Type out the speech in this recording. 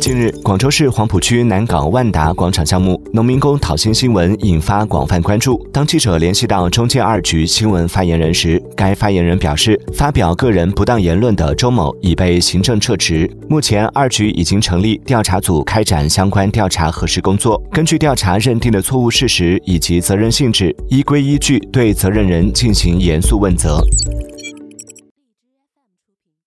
近日，广州市黄埔区南港万达广场项目农民工讨薪新闻引发广泛关注。当记者联系到中建二局新闻发言人时，该发言人表示，发表个人不当言论的周某已被行政撤职。目前，二局已经成立调查组开展相关调查核实工作，根据调查认定的错误事实以及责任性质，依规依据对责任人进行严肃问责。